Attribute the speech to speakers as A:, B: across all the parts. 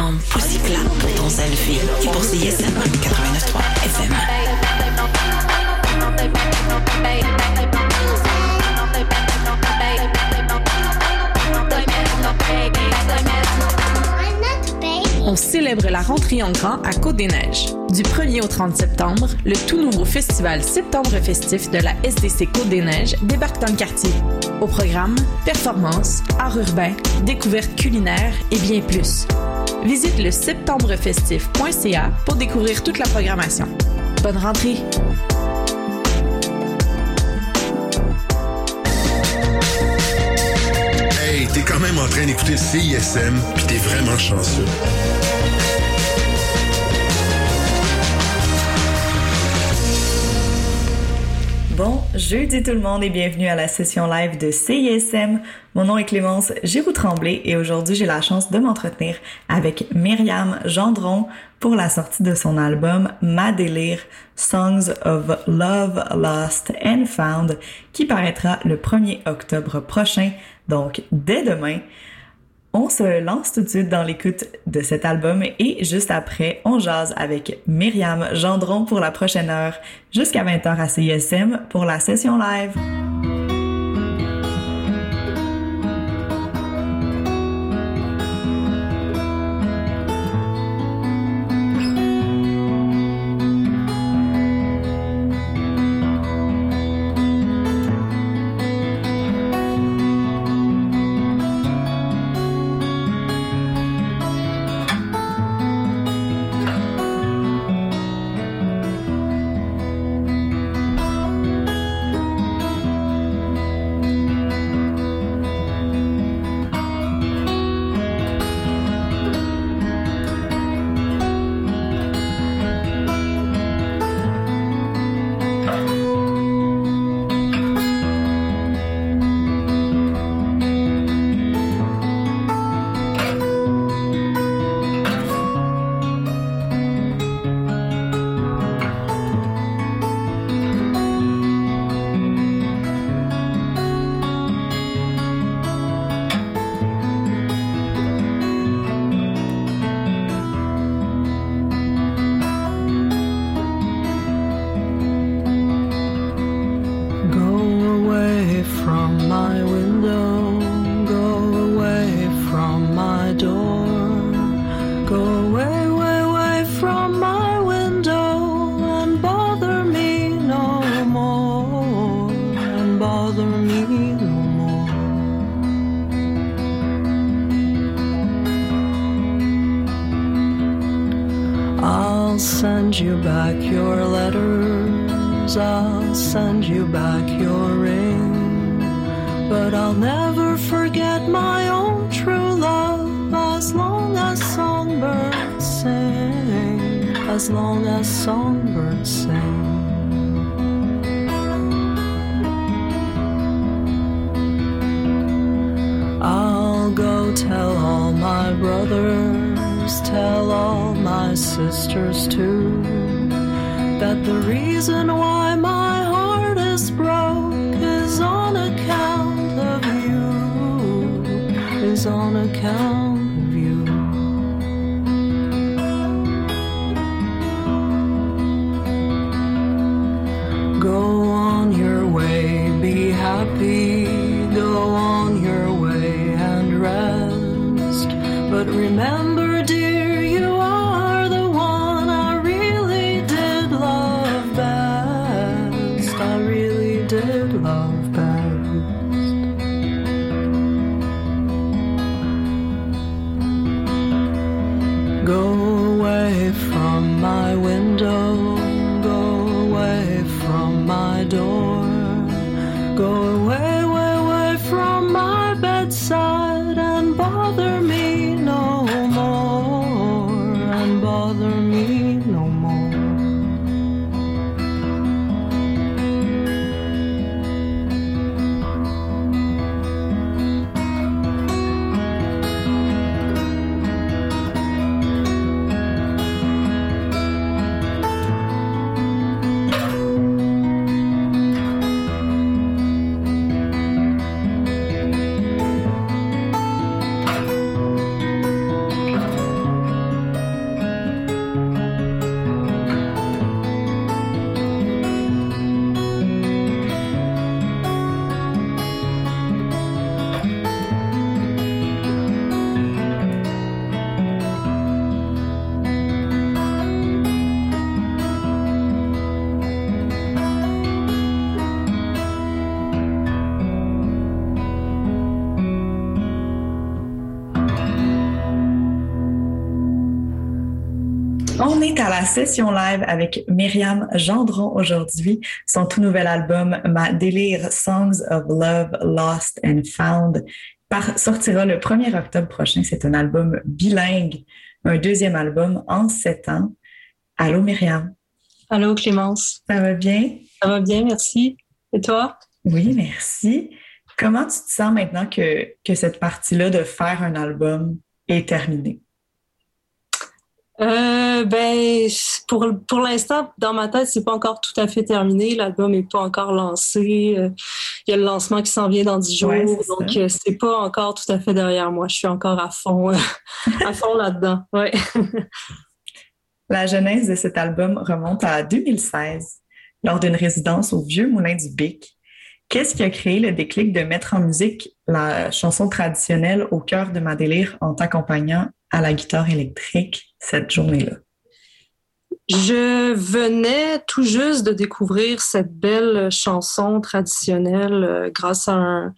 A: pour et pour CISM 89.3 FM.
B: On célèbre la rentrée en grand à Côte-des-Neiges. Du 1er au 30 septembre, le tout nouveau festival Septembre Festif de la SDC Côte-des-Neiges débarque dans le quartier. Au programme, performances, art urbain, découvertes culinaires et bien plus. Visite le septembrefestif.ca pour découvrir toute la programmation. Bonne rentrée!
C: Hey, t'es quand même en train d'écouter CISM, puis t'es vraiment chanceux.
D: Bon jeudi tout le monde et bienvenue à la session live de CISM. Mon nom est Clémence Giroux-Tremblay et aujourd'hui j'ai la chance de m'entretenir avec Myriam Gendron pour la sortie de son album Ma délire Songs of Love, Lost and Found qui paraîtra le 1er octobre prochain, donc dès demain. On se lance tout de suite dans l'écoute de cet album et juste après, on jase avec Myriam Gendron pour la prochaine heure jusqu'à 20h à CISM pour la session live.
E: Tell all my sisters too, that the reason why my heart is broke is on account of you, is on account On
D: est à la session live avec Myriam Gendron aujourd'hui. Son tout nouvel album, Ma Délire Songs of Love, Lost and Found, sortira le 1er octobre prochain. C'est un album bilingue, un deuxième album en sept ans. Allô Myriam.
F: Allô Clémence.
D: Ça va bien?
F: Ça va bien, merci. Et toi?
D: Oui, merci. Comment tu te sens maintenant que, que cette partie-là de faire un album est terminée?
F: Euh, ben, pour, pour l'instant, dans ma tête, c'est pas encore tout à fait terminé. L'album est pas encore lancé. Euh, il y a le lancement qui s'en vient dans dix jours. donc, euh, c'est pas encore tout à fait derrière moi. Je suis encore à fond, à fond là-dedans. Ouais.
D: La genèse de cet album remonte à 2016, lors d'une résidence au Vieux Moulin du Bic. Qu'est-ce qui a créé le déclic de mettre en musique la chanson traditionnelle au cœur de ma délire en t'accompagnant à la guitare électrique? Cette journée-là?
F: Je venais tout juste de découvrir cette belle chanson traditionnelle euh, grâce à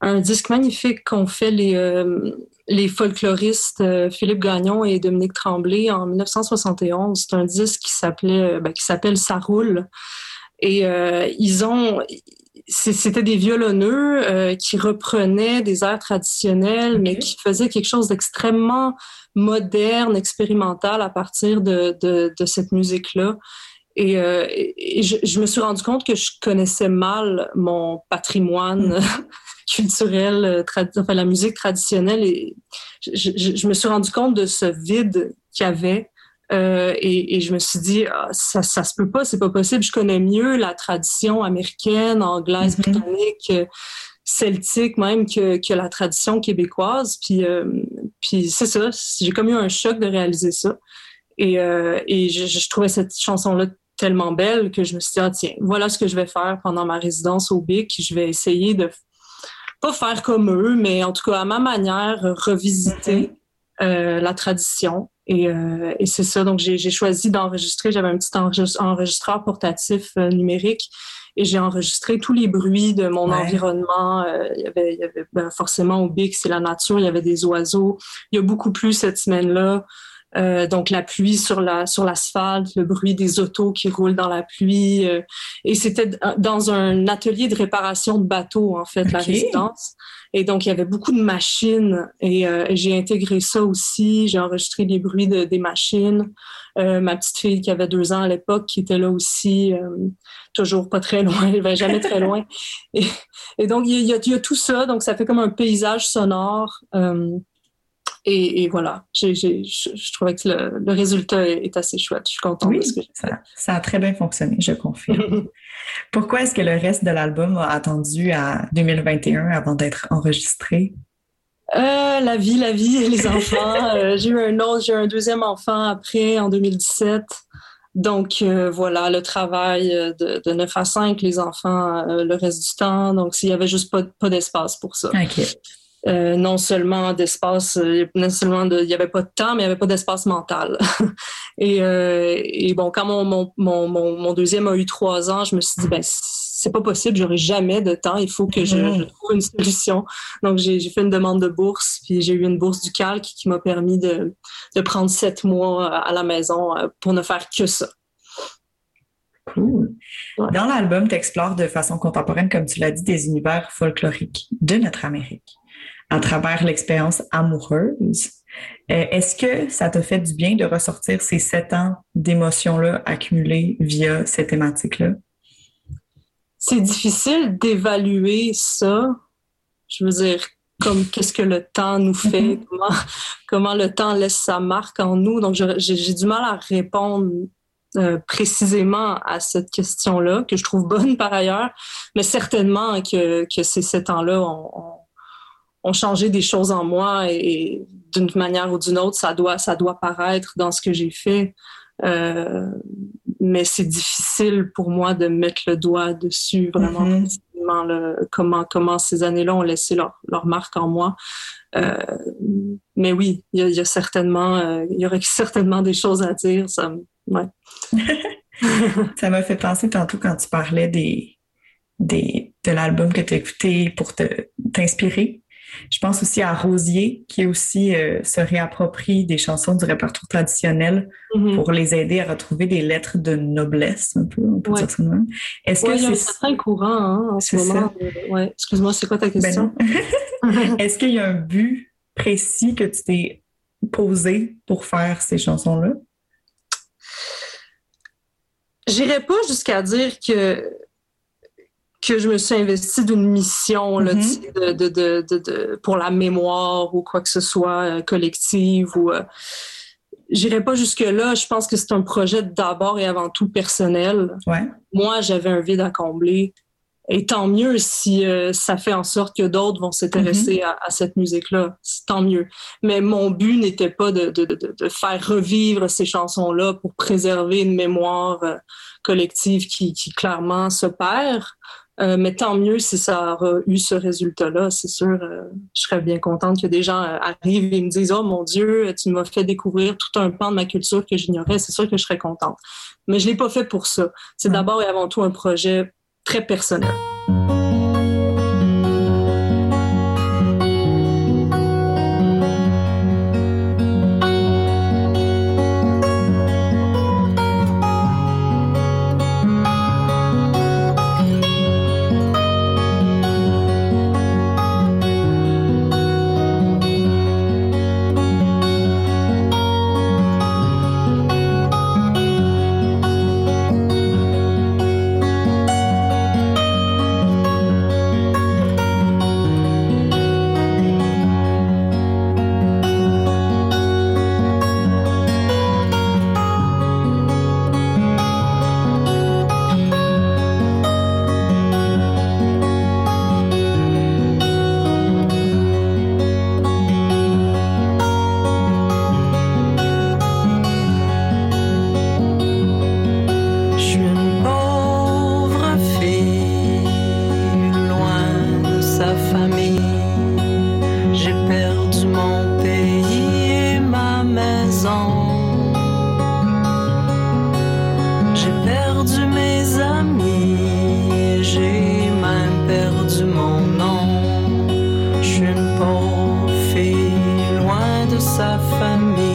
F: un, disque magnifique qu'ont fait les, euh, les folkloristes euh, Philippe Gagnon et Dominique Tremblay en 1971. C'est un disque qui s'appelait, ben, qui s'appelle Ça roule. Et ils ont, c'était des violonneux qui reprenaient des airs traditionnels, mais qui faisaient quelque chose d'extrêmement moderne, expérimentale à partir de, de, de cette musique-là. Et, euh, et je, je, me suis rendu compte que je connaissais mal mon patrimoine mm. culturel, euh, enfin la musique traditionnelle. Et je, je, je, me suis rendu compte de ce vide qu'il y avait. Euh, et, et, je me suis dit, ah, ça, ça se peut pas, c'est pas possible. Je connais mieux la tradition américaine, anglaise, mm-hmm. britannique celtique même que, que la tradition québécoise. Puis, euh, puis c'est ça, j'ai comme eu un choc de réaliser ça. Et, euh, et je, je, trouvais cette chanson-là tellement belle que je me suis dit, ah, tiens, voilà ce que je vais faire pendant ma résidence au BIC. Je vais essayer de pas faire comme eux, mais en tout cas à ma manière, revisiter euh, la tradition. Et, euh, et c'est ça, donc j'ai choisi d'enregistrer, j'avais un petit enregistreur portatif euh, numérique et j'ai enregistré tous les bruits de mon environnement. Euh, il y avait, il y avait ben, forcément au Bic, c'est la nature, il y avait des oiseaux. Il y a beaucoup plus cette semaine-là. Euh, donc la pluie sur la sur l'asphalte, le bruit des autos qui roulent dans la pluie. Euh, et c'était dans un atelier de réparation de bateaux en fait la résidence. Et donc il y avait beaucoup de machines et euh, j'ai intégré ça aussi. J'ai enregistré les bruits de, des machines. ma petite fille qui avait deux ans à l'époque qui était là aussi, toujours pas très loin, elle jamais très loin. Et, et donc il y, a, il y, a, tout ça. Donc ça fait comme un paysage sonore. Et, et voilà, je, trouvais que le, le, résultat est assez chouette. Je suis contente
D: oui,
F: de ce que
D: ça, ça, a très bien fonctionné, je confirme. Pourquoi est-ce que le reste de l'album a attendu à 2021 avant d'être enregistré?
F: Euh, la vie, la vie et les enfants. euh, j'ai eu un autre, j'ai eu un deuxième enfant après, en 2017. Donc euh, voilà, le travail de, de 9 à 5, les enfants euh, le reste du temps. Donc s'il y avait juste pas, pas d'espace pour ça.
D: Okay.
F: Euh, non seulement d'espace, euh, non seulement de, il n'y avait pas de temps, mais il n'y avait pas d'espace mental. et, euh, et, bon, quand mon, mon, mon, mon, deuxième a eu trois ans, je me suis dit, ben, c'est pas possible, j'aurai jamais de temps, il faut que je, je trouve une solution. Donc, j'ai fait une demande de bourse, puis j'ai eu une bourse du calque qui m'a permis de, de prendre sept mois à la maison pour ne faire que ça.
D: Cool. Dans l'album, tu explores de façon contemporaine, comme tu l'as dit, des univers folkloriques de notre Amérique à travers l'expérience amoureuse. Euh, est-ce que ça te fait du bien de ressortir ces sept ans d'émotions-là accumulées via ces thématiques-là?
F: C'est difficile d'évaluer ça. Je veux dire, comme qu'est-ce que le temps nous fait, mm-hmm. comment, comment le temps laisse sa marque en nous. Donc, j'ai du mal à répondre euh, précisément à cette question-là, que je trouve bonne par ailleurs, mais certainement que, que ces sept ans-là ont, ont changé des choses en moi et, d'une manière ou d'une autre, ça doit, ça doit paraître dans ce que j'ai fait. Euh, mais c'est difficile pour moi de mettre le doigt dessus vraiment mm -hmm. le, comment, comment ces années-là ont laissé leur, leur marque en moi. Euh, mais oui, il y, y, a certainement, euh, il y aurait certainement des choses à dire. Ça, ouais.
D: ça m'a fait penser tantôt quand tu parlais des, des, de l'album que tu as écouté pour t'inspirer Je pense aussi à Rosier, qui aussi euh, se réapproprie des chansons du répertoire traditionnel
F: Mhm.
D: pour les aider à retrouver des lettres de noblesse, un peu, on peut
F: Ouais.
D: dire ça même. Est-ce
F: Ouais,
D: que c'est...
F: certain courant hein, en ce moment. Euh, ouais. Excuse-moi, c'est quoi ta
D: Ben
F: question?
D: Est-ce qu'il y a un but précis que tu t'es posé pour faire ces chansons-là?
F: J'irais pas jusqu'à dire que que je me suis investie d'une mission là,
D: Mhm.
F: sais, de, de, de, de, pour la mémoire ou quoi que ce soit euh, collective ou euh, j'irais pas jusque là. Je pense que c'est un projet d'abord et avant tout personnel.
D: Ouais.
F: Moi, j'avais un vide à combler. Et tant mieux si euh, ça fait en sorte que d'autres vont s'intéresser à, à cette musique-là. Tant mieux. Mais mon but n'était pas de, de, de, de faire revivre ces chansons-là pour préserver une mémoire euh, collective qui, qui clairement se perd. Euh, mais tant mieux si ça aura eu ce résultat-là. C'est sûr, euh, je serais bien contente que des gens euh, arrivent et me disent Oh mon Dieu, tu m'as fait découvrir tout un pan de ma culture que j'ignorais. C'est sûr que je serais contente. Mais je l'ai pas fait pour ça. C'est d'abord et avant tout un projet très personnel.
E: Loin de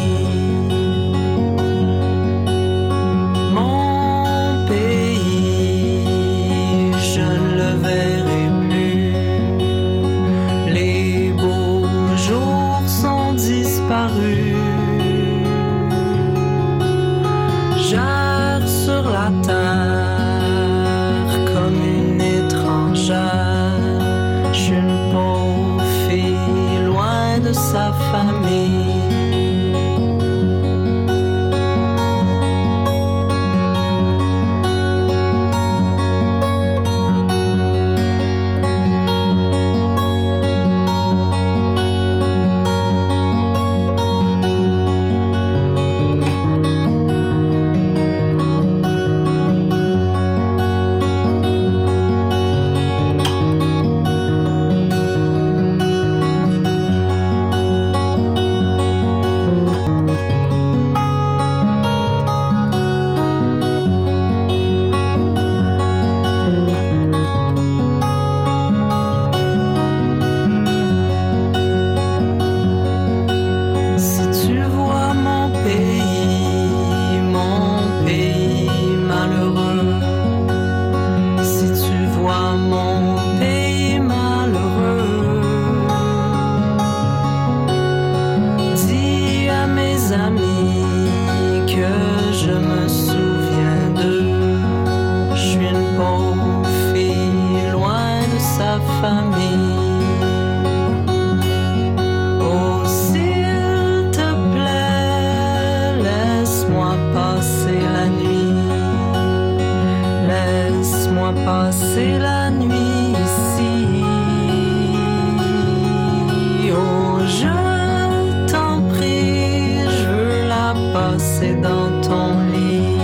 E: dans ton lit.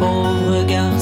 E: Pauvre garçon,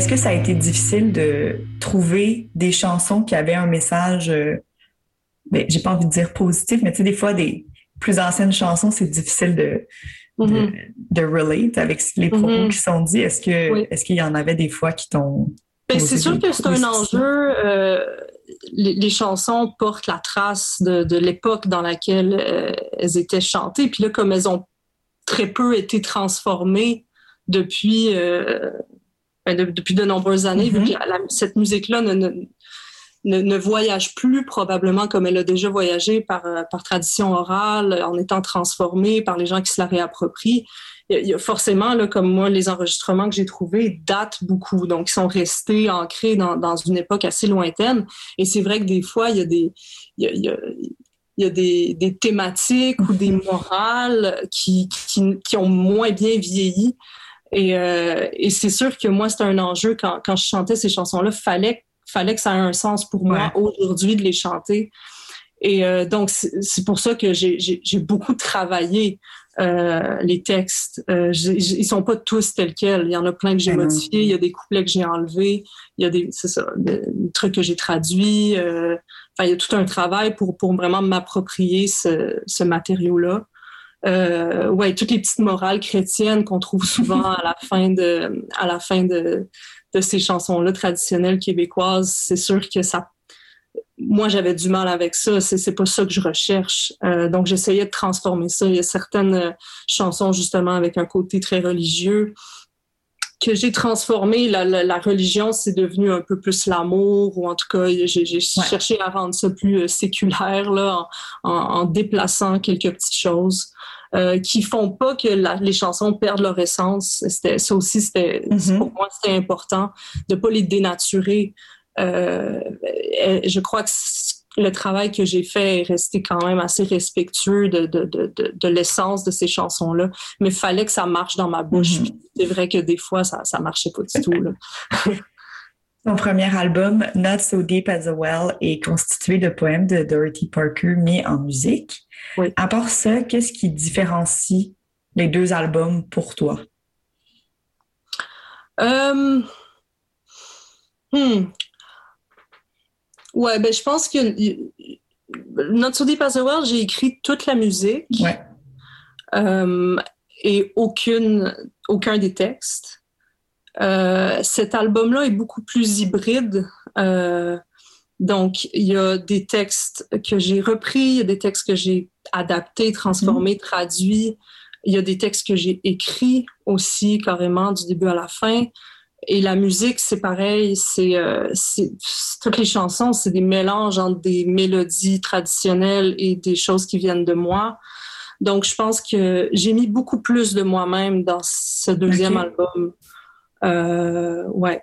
D: ça a été difficile de trouver des chansons qui avaient un message, euh, ben, j'ai pas envie de dire positif, mais tu sais, des fois, des plus anciennes chansons, c'est difficile de, de,
F: Mhm.
D: de relate avec les propos
F: Mhm.
D: qui sont dits. Est-ce que
F: Oui.
D: est-ce qu'il y en avait des fois qui t'ont
F: Ben, c'est sûr que c'est un enjeu. euh, les, les chansons portent la trace de, de l'époque dans laquelle euh, elles étaient chantées. Puis là, comme elles ont très peu été transformées depuis, euh, ben, de- depuis de nombreuses années, vu
D: Mhm.
F: que la- la- cette musique-là ne, ne, ne, ne voyage plus probablement comme elle a déjà voyagé par, euh, par tradition orale, en étant transformée par les gens qui se la réapproprient. Il y a forcément, là, comme moi, les enregistrements que j'ai trouvés datent beaucoup. Donc, ils sont restés ancrés dans, dans une époque assez lointaine. Et c'est vrai que des fois, il y a des, il y a, il y a, il y a des, des thématiques ou des morales qui, qui, qui ont moins bien vieilli. Et, euh, et c'est sûr que moi, c'était un enjeu quand, quand je chantais ces chansons-là. Fallait, fallait que ça ait un sens pour moi aujourd'hui de les chanter. Et euh, donc, c'est pour ça que j'ai beaucoup travaillé euh, les textes. Euh, j'ai- ils sont pas tous tels quels. Il y en a plein que j'ai
D: Ben
F: modifiés. Il y a des couplets que j'ai enlevés. Il y a des, c'est ça, des, des trucs que j'ai traduits. Euh, enfin, il y a tout un travail pour, pour vraiment m'approprier ce, ce matériau-là. Euh, ouais, toutes les petites morales chrétiennes qu'on trouve souvent à la fin de, à la fin de, de ces chansons-là traditionnelles québécoises, c'est sûr que ça moi, j'avais du mal avec ça. C'est, c'est pas ça que je recherche. Euh, donc, j'essayais de transformer ça. Il y a certaines euh, chansons, justement, avec un côté très religieux que j'ai transformé. La, la, la religion, c'est devenu un peu plus l'amour, ou en tout cas, j'ai, j'ai cherché à rendre ça plus euh, séculaire, là, en, en, en déplaçant quelques petites choses. Euh, qui font pas que la, les chansons perdent leur essence. C'était, ça aussi, c'était,
D: Mhm.
F: pour moi, c'était important de pas les dénaturer. Euh, je crois que le travail que j'ai fait est resté quand même assez respectueux de, de, de, de, de l'essence de ces chansons-là. Mais il fallait que ça marche dans ma bouche.
D: Mhm.
F: Puis C'est vrai que des fois, ça ça marchait pas du tout. Là.
D: Premier album, Not So Deep as a Well, est constitué de poèmes de Dorothy Parker mis en musique.
F: Oui.
D: À part ça, qu'est-ce qui différencie les deux albums pour toi?
F: Euh, hmm. Ouais, ben je pense que Not So Deep as a Well, j'ai écrit toute la musique.
D: Ouais.
F: Euh, et aucune, aucun des textes. Euh, cet album-là est beaucoup plus hybride. Euh, donc, il y a des textes que j'ai repris, il y a des textes que j'ai adaptés, transformés, traduits. Il y a des textes que j'ai écrits aussi, carrément, du début à la fin. Et la musique, c'est pareil. C'est euh, toutes les chansons, c'est des mélanges entre des mélodies traditionnelles et des choses qui viennent de moi. Donc, je pense que j'ai mis beaucoup plus de moi-même dans ce deuxième album. Euh, ouais.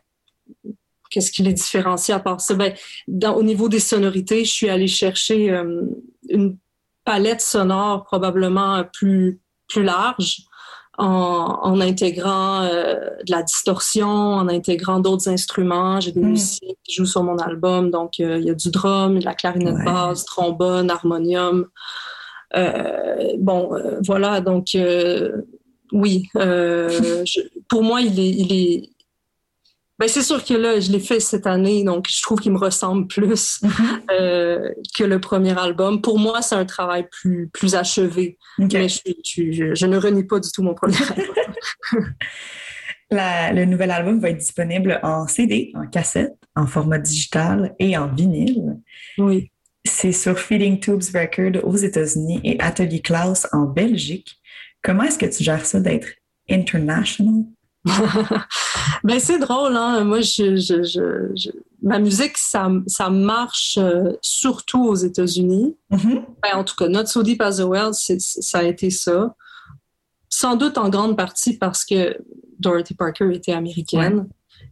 F: Qu'est-ce qui les différencie à part ça? Ben, dans, au niveau des sonorités, je suis allée chercher euh, une palette sonore probablement plus, plus large en, en intégrant euh, de la distorsion, en intégrant d'autres instruments. J'ai des
D: Mm.
F: musiciens qui jouent sur mon album, donc euh, il y a du drum, de la clarinette
D: Ouais.
F: basse, trombone, harmonium. Euh, bon, euh, voilà, donc euh, oui, euh, je- pour moi, il est, il est. Ben, c'est sûr que là, je l'ai fait cette année, donc je trouve qu'il me ressemble plus euh, que le premier album. Pour moi, c'est un travail plus, plus achevé, mais je, je, je- je ne renie pas du tout mon premier album.
D: La- le nouvel album va être disponible en CD, en cassette, en format digital et en vinyle.
F: Oui.
D: C'est sur Feeding Tubes Record aux États-Unis et Atelier Klaus en Belgique. Comment est-ce que tu gères ça d'être international?
F: ben c'est drôle, hein. Moi, je, je, je, je- ma musique, ça, ça marche euh, surtout aux États-Unis.
D: Mhm.
F: Ben, en tout cas, Not So Deep as a Well, ça a été ça. Sans doute en grande partie parce que Dorothy Parker était américaine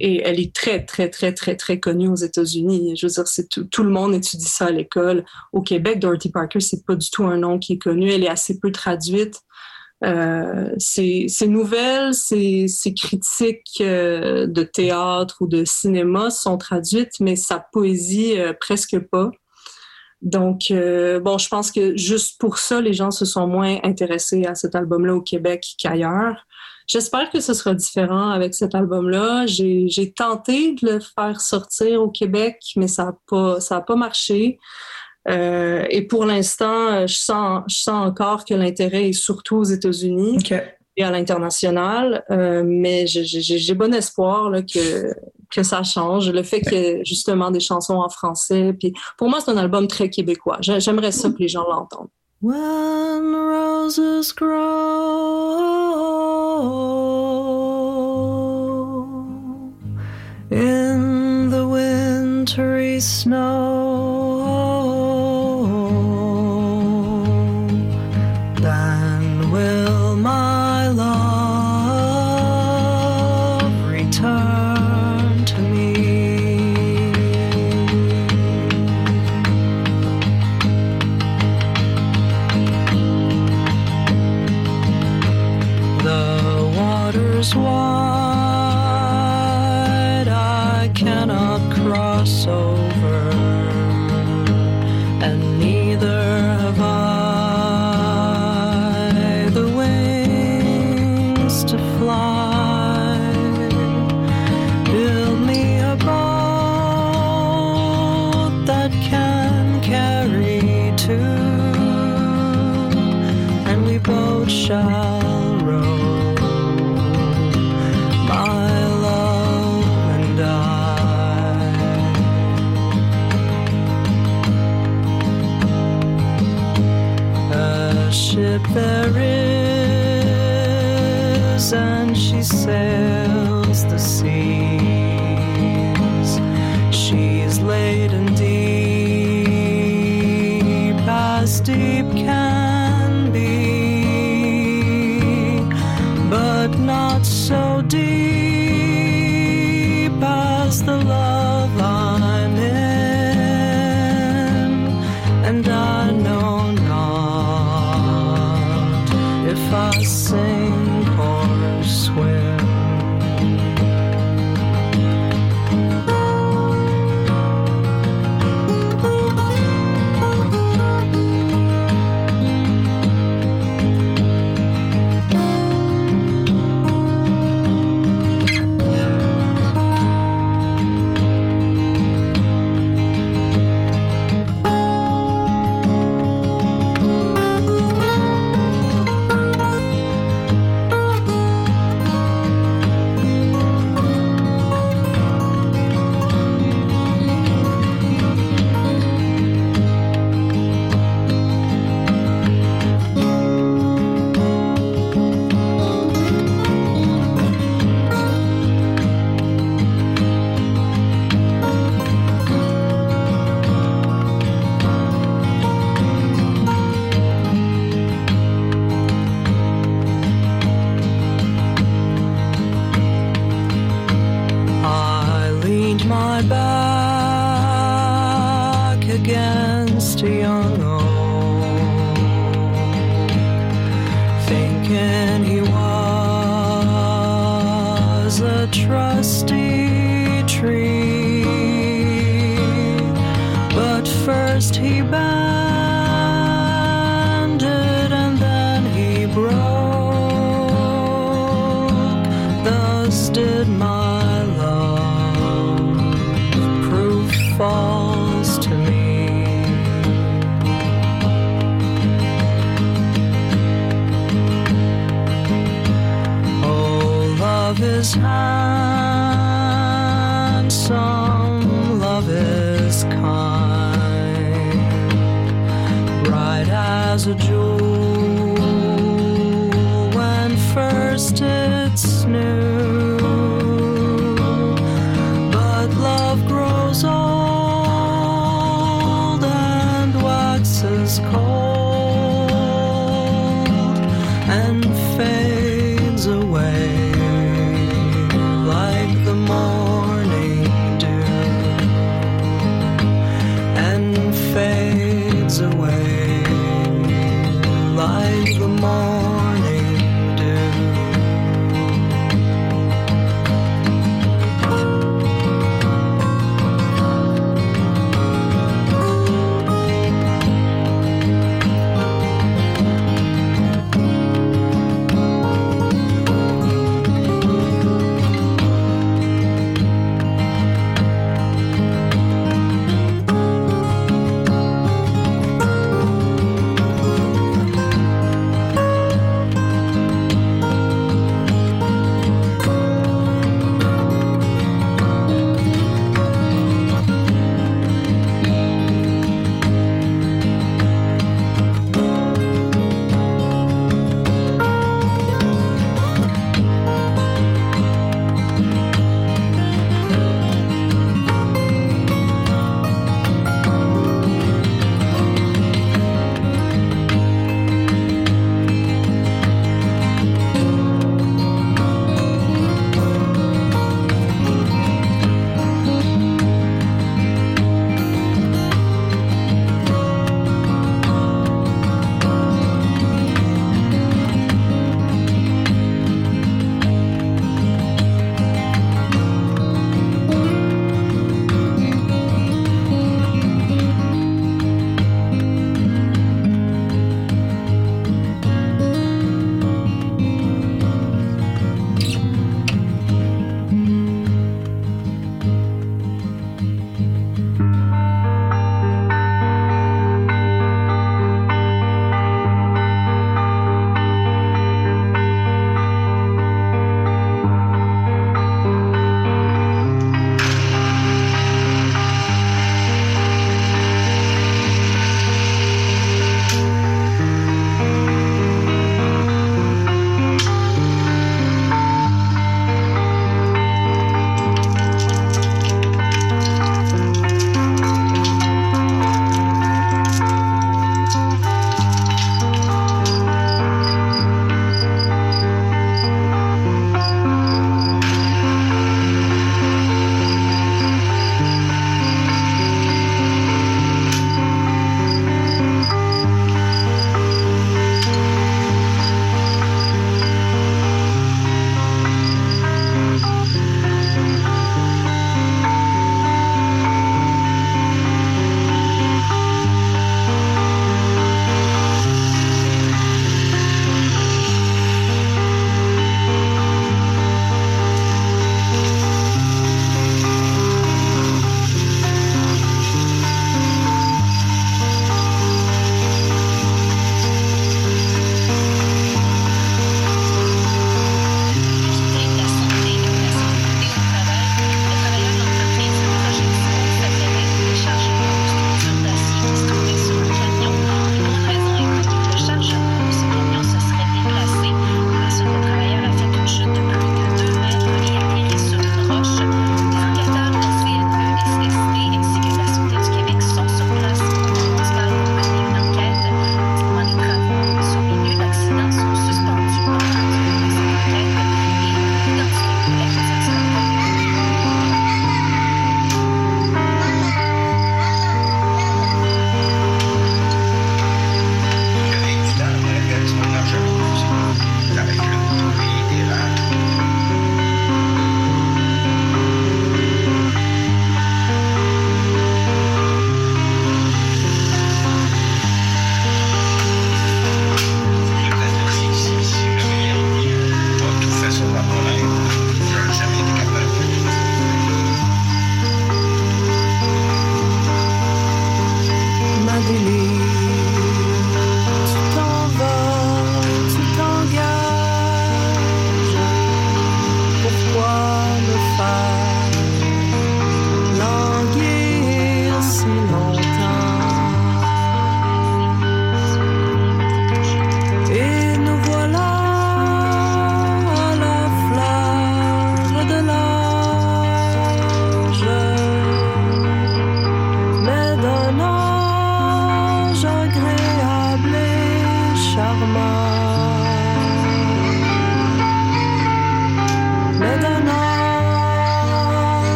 F: et elle est très, très, très, très, très connue aux États-Unis. Je veux dire, c'est tout, tout le monde étudie ça à l'école. Au Québec, Dorothy Parker, c'est pas du tout un nom qui est connu. Elle est assez peu traduite. Euh, ses nouvelles, ses, ses critiques euh, de théâtre ou de cinéma sont traduites, mais sa poésie, euh, presque pas. Donc, euh, bon, je pense que juste pour ça, les gens se sont moins intéressés à cet album-là au Québec qu'ailleurs. j'espère que ce sera différent avec cet album-là. J'ai tenté de le faire sortir au Québec, mais ça n'a pas, pas marché. Euh, et pour l'instant, je sens, je sens encore que l'intérêt est surtout aux États-Unis et à l'international. Euh, mais j'ai bon espoir là, que, que ça change. Le fait qu'il y ait justement des chansons en français. Puis pour moi, c'est un album très québécois. J'aimerais ça que les gens l'entendent.
E: When roses grow in the wintry snow. will my love.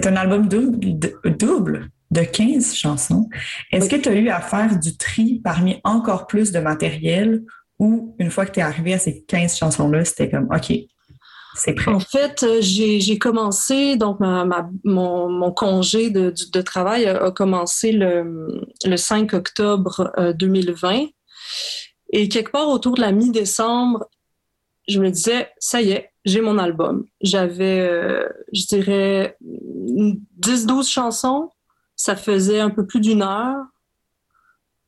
D: C'est un album double de, double de 15 chansons. Est-ce que tu as eu à faire du tri parmi encore plus de matériel ou une fois que tu es arrivé à ces 15 chansons-là, c'était comme OK, c'est prêt?
F: En fait, euh, j'ai commencé, donc ma, ma- mon, mon congé de, travail a, commencé le, le 5 octobre euh, 2020. Et quelque part autour de la mi-décembre, je me disais, ça y est, j'ai mon album. J'avais, euh, je dirais, 10-12 chansons. Ça faisait un peu plus d'une heure.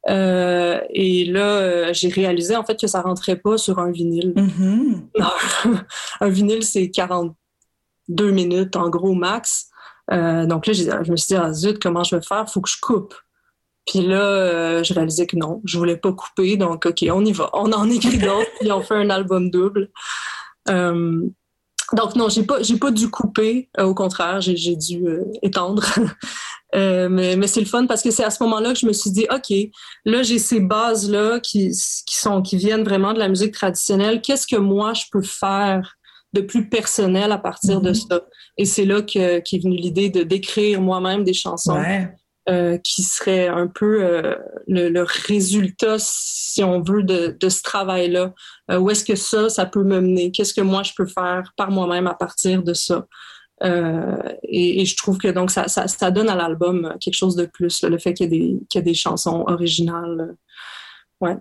F: Euh, et là, euh, j'ai réalisé en fait que ça rentrait pas sur un vinyle.
D: Mhm.
F: Non. un vinyle, c'est 42 minutes en gros max. Euh, donc là, je me suis dit, ah zut, comment je vais faire? Faut que je coupe. Puis là, je réalisais que non, je voulais pas couper. Donc, OK, on y va. On en écrit d'autres, puis on fait un album double. Euh, donc non, j'ai pas, j'ai pas dû couper. Euh, au contraire, j'ai, dû euh, étendre. Euh, mais mais c'est le fun parce que c'est à ce moment-là que je me suis dit, OK, là, j'ai ces bases-là qui, qui, sont, qui viennent vraiment de la musique traditionnelle. Qu'est-ce que moi, je peux faire de plus personnel à partir de
D: Mhm.
F: ça? Et c'est là que, qu'est venue l'idée de d'écrire moi-même des chansons
D: Ouais.
F: Euh, qui seraient un peu euh, le, le résultat, si on veut, de, de ce travail-là. Euh, où est-ce que ça, ça peut me mener? Qu'est-ce que moi, je peux faire par moi-même à partir de ça? Euh, et, et je trouve que donc ça, ça, ça donne à l'album quelque chose de plus, là, le fait qu'il y, ait des, qu'il y des chansons originales. euh, Ouais.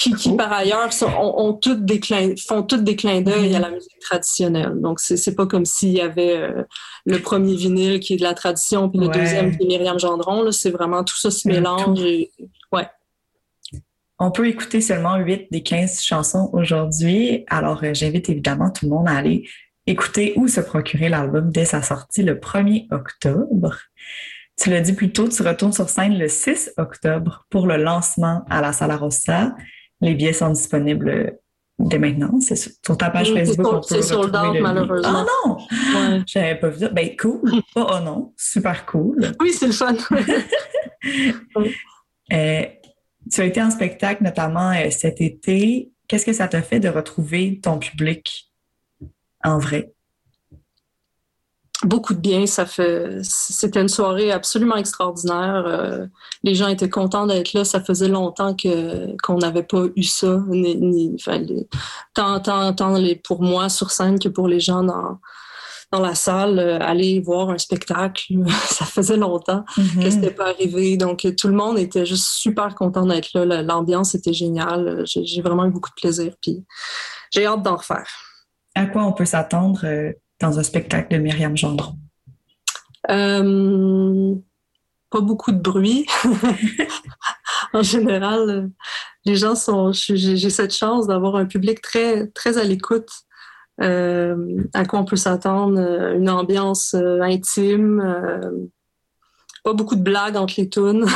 F: Qui, qui
D: Cool.
F: par ailleurs sont- ont, ont toutes des clins, font toutes des clins d'œil
D: Mhm.
F: à la musique traditionnelle. Donc c'est pas comme s'il y avait euh, le premier vinyle qui est de la tradition puis le
D: Ouais.
F: deuxième qui est Myriam Gendron. C'est vraiment tout ça se mélange. Et,
D: On peut écouter seulement 8 des 15 chansons aujourd'hui. Alors, euh, j'invite évidemment tout le monde à aller écouter ou se procurer l'album dès sa sortie le 1er octobre. Tu l'as dit plus tôt, tu retournes sur scène le 6 octobre pour le lancement à la Sala Rossa. Les billets sont disponibles dès maintenant. C'est sur, sur ta page Facebook.
F: c'est sold out, malheureusement.
D: Ah non!
F: ouais.
D: J'avais pas vu ça. Ben cool. Pas oh non. Super cool.
F: Oui, c'est le fun.
D: Euh, tu as été en spectacle notamment euh, cet été. Qu'est-ce que ça t'a fait de retrouver ton public en vrai?
F: Beaucoup de bien. Ça fait, c'était une soirée absolument extraordinaire. Euh, les gens étaient contents d'être là. Ça faisait longtemps que qu'on n'avait pas eu ça, ni, ni- enfin, les- tant, tant, tant les, pour moi sur scène que pour les gens dans dans la salle. euh, aller voir un spectacle, ça faisait longtemps que
D: Mhm.
F: c'était pas arrivé. Donc tout le monde était juste super content d'être là. La- L'ambiance était géniale. J'ai j'ai vraiment eu beaucoup de plaisir. Puis j'ai hâte d'en refaire.
D: À quoi on peut s'attendre euh, dans un spectacle de Myriam Gendron?
F: Euh, pas beaucoup de bruit. en général, les gens sont. je- J'ai cette chance d'avoir un public très très à l'écoute. Euh, à quoi on peut s'attendre euh, Une ambiance intime. pas beaucoup de blagues entre les tunes.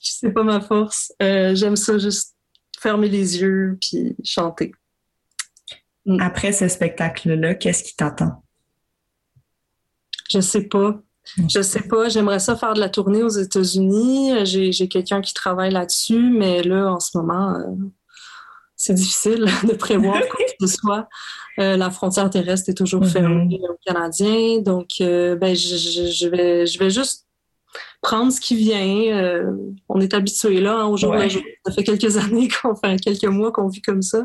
F: C'est pas ma force. J'aime ça juste fermer les yeux puis chanter.
D: Après ce spectacle-là, qu'est-ce qui t'attend?
F: Je sais pas. Je sais pas. J'aimerais ça faire de la tournée aux États-Unis. J'ai, j'ai quelqu'un qui travaille là-dessus, mais là, en ce moment, euh, c'est difficile de prévoir quoi que ce soit. Euh, la frontière terrestre est toujours
D: Mhm.
F: fermée aux Canadiens. Donc, euh, ben, je, je- je vais, je vais juste prendre ce qui vient. On est habitué là, hein, au jour
D: Ouais.
F: le jour. Ça fait quelques années, qu'on fait quelques mois qu'on vit comme ça.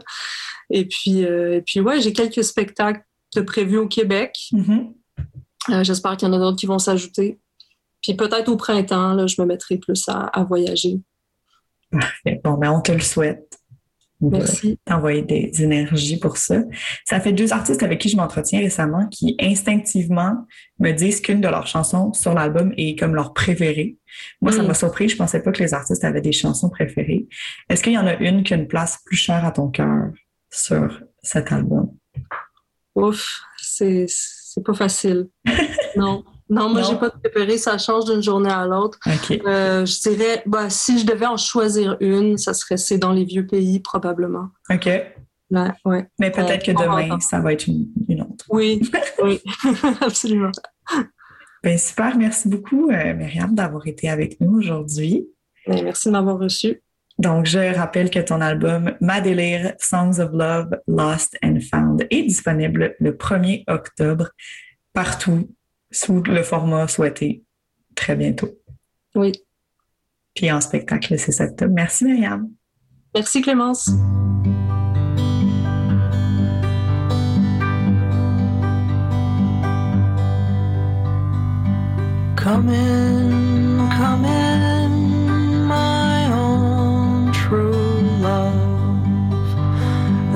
F: Et puis, euh, et puis ouais, j'ai quelques spectacles de prévus au Québec.
D: Mhm.
F: Euh, J'espère qu'il y en a d'autres qui vont s'ajouter. Puis peut-être au printemps, là, je me mettrai plus à, à voyager.
D: Parfait. Bon, ben, on te le souhaite.
F: Merci.
D: t'envoyer des énergies pour ça. Ça fait deux artistes avec qui je m'entretiens récemment qui instinctivement me disent qu'une de leurs chansons sur l'album est comme leur préférée. Moi, ça
F: Mm.
D: m'a surpris. Je pensais pas que les artistes avaient des chansons préférées. Est-ce qu'il y en a une qui a une place plus chère à ton cœur? Sur cet album?
F: Ouf, c'est pas facile. non. Non, moi, j'ai pas de préféré. Ça change d'une journée à l'autre. Euh, je dirais, bah, si je devais en choisir une, ça serait C'est dans les vieux pays, probablement.
D: OK.
F: Ouais, ouais.
D: Mais peut-être que demain, ça va être une, une autre.
F: Oui, oui, absolument.
D: Ben, super. Merci beaucoup, euh, Myriam, d'avoir été avec nous aujourd'hui.
F: Ben, merci de m'avoir reçu.
D: Donc, je rappelle que ton album Ma Délire, Songs of Love, Lost and Found est disponible le 1er octobre partout sous le format souhaité très bientôt.
F: Oui.
D: Puis en spectacle le 6 octobre. Merci, Myriam.
F: Merci, Clémence.
E: Come in, come in,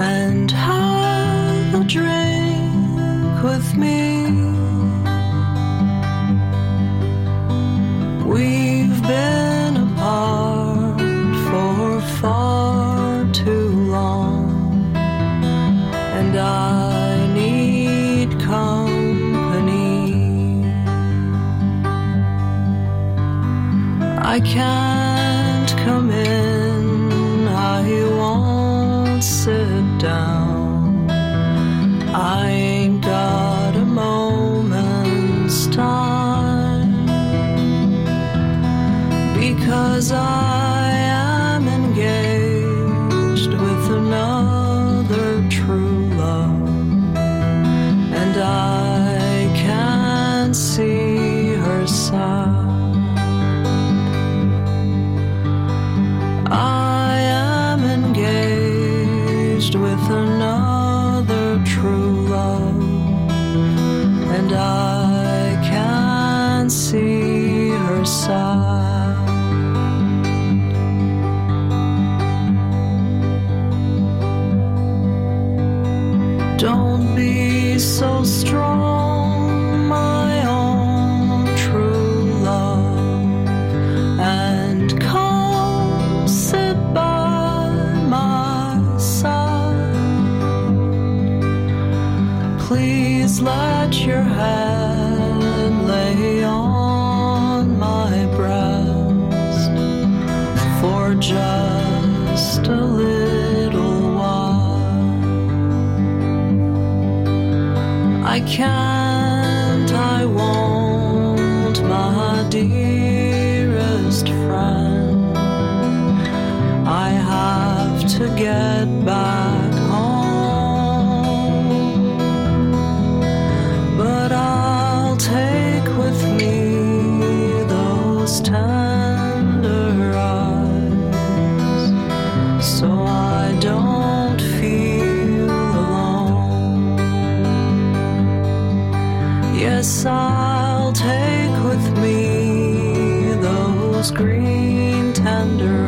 E: and have a drink with me. We've been apart for far too long, and I need company. I can't come in, I won't sit down. I ain't got a moment's time because I Yes, I'll take with me those green tender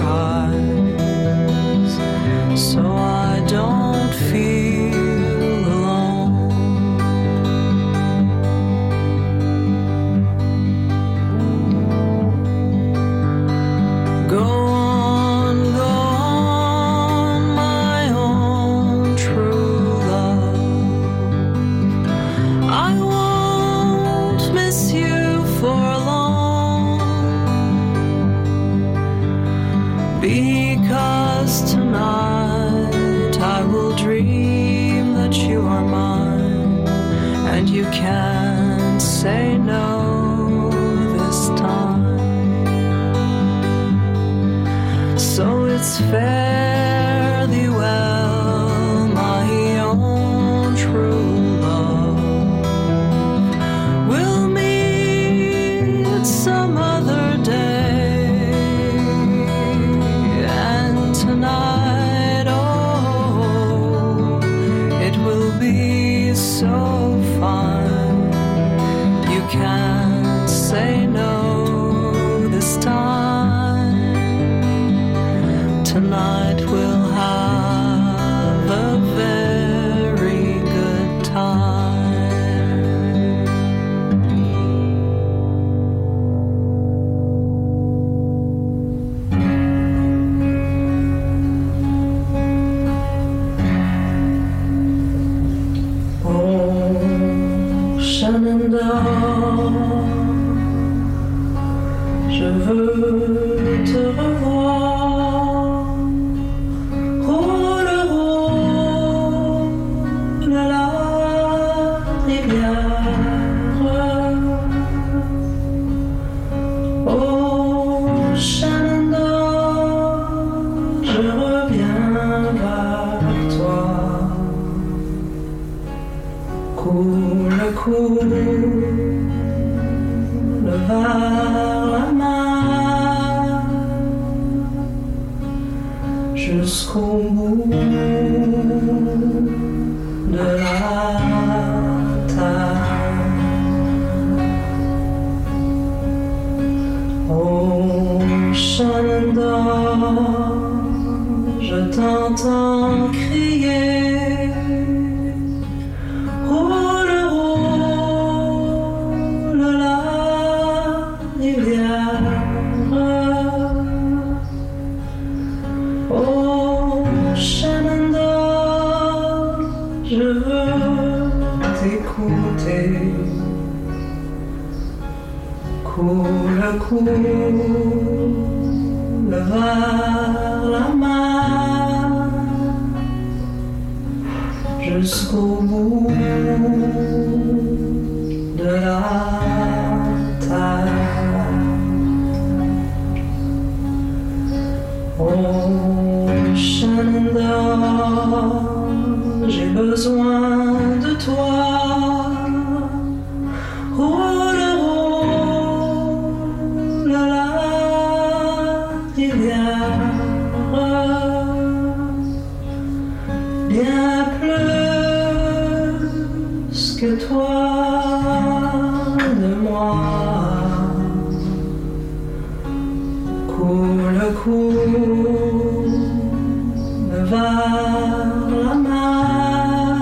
E: Coule, vers la mer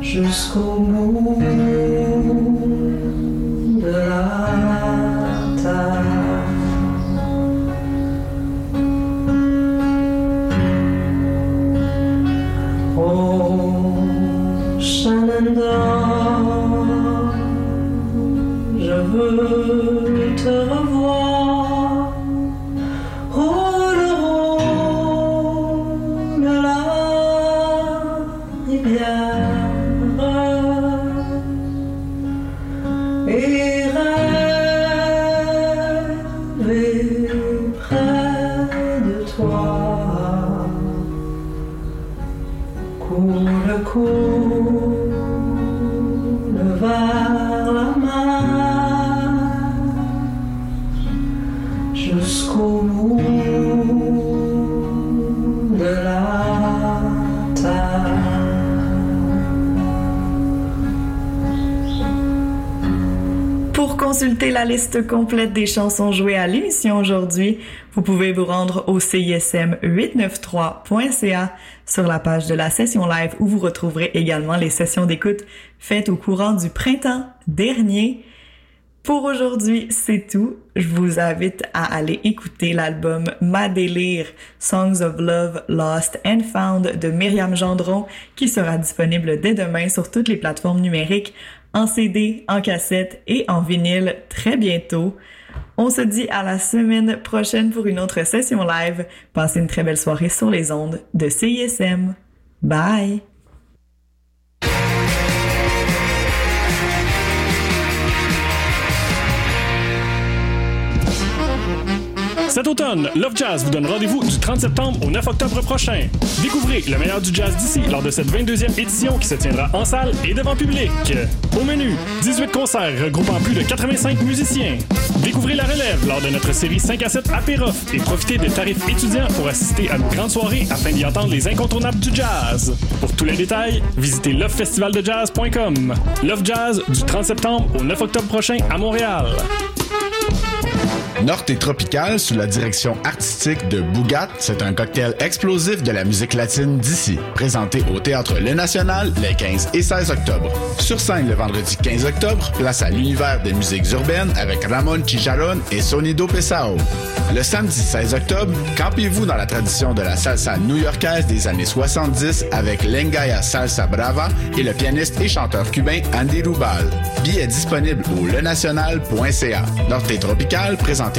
E: jusqu'au bout
D: liste complète des chansons jouées à l'émission aujourd'hui, vous pouvez vous rendre au CISM893.ca sur la page de la session live où vous retrouverez également les sessions d'écoute faites au courant du printemps dernier. Pour aujourd'hui, c'est tout. Je vous invite à aller écouter l'album Ma délire Songs of Love Lost and Found de Myriam Gendron qui sera disponible dès demain sur toutes les plateformes numériques en CD, en cassette et en vinyle très bientôt. On se dit à la semaine prochaine pour une autre session live. Passez une très belle soirée sur les ondes de CISM. Bye!
G: Cet automne, Love Jazz vous donne rendez-vous du 30 septembre au 9 octobre prochain. Découvrez le meilleur du jazz d'ici lors de cette 22e édition qui se tiendra en salle et devant public. Au menu, 18 concerts regroupant plus de 85 musiciens. Découvrez la relève lors de notre série 5 à 7 Apérof et profitez des tarifs étudiants pour assister à nos grandes soirées afin d'y entendre les incontournables du jazz. Pour tous les détails, visitez lovefestivaldejazz.com. Love Jazz du 30 septembre au 9 octobre prochain à Montréal.
H: Norte et Tropical sous la direction artistique de Bougat, c'est un cocktail explosif de la musique latine d'ici, présenté au Théâtre Le National les 15 et 16 octobre. Sur scène le vendredi 15 octobre, place à l'univers des musiques urbaines avec Ramon Chicharron et Sonido Pesao. Le samedi 16 octobre, campez-vous dans la tradition de la salsa new-yorkaise des années 70 avec Lengaya Salsa Brava et le pianiste et chanteur cubain Andy Rubal. Billets disponibles au lenational.ca. Norte et Tropical,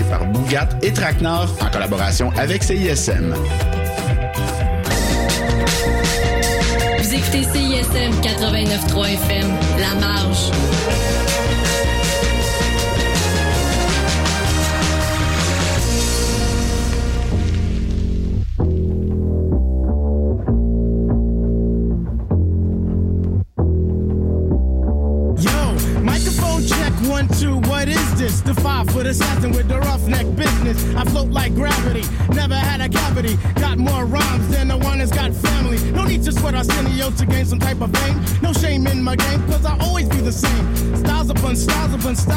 H: par Bougat et Traquenard en collaboration avec CISM.
I: Vous écoutez CISM 89.3 FM, La Marge.
J: Foot assassin with the roughneck business. I float like gravity, never had a cavity. Got more rhymes than the one that's got family. No need to sweat Arsenio to gain some type of fame. No shame in my game, cause I always be the same. Styles upon styles upon styles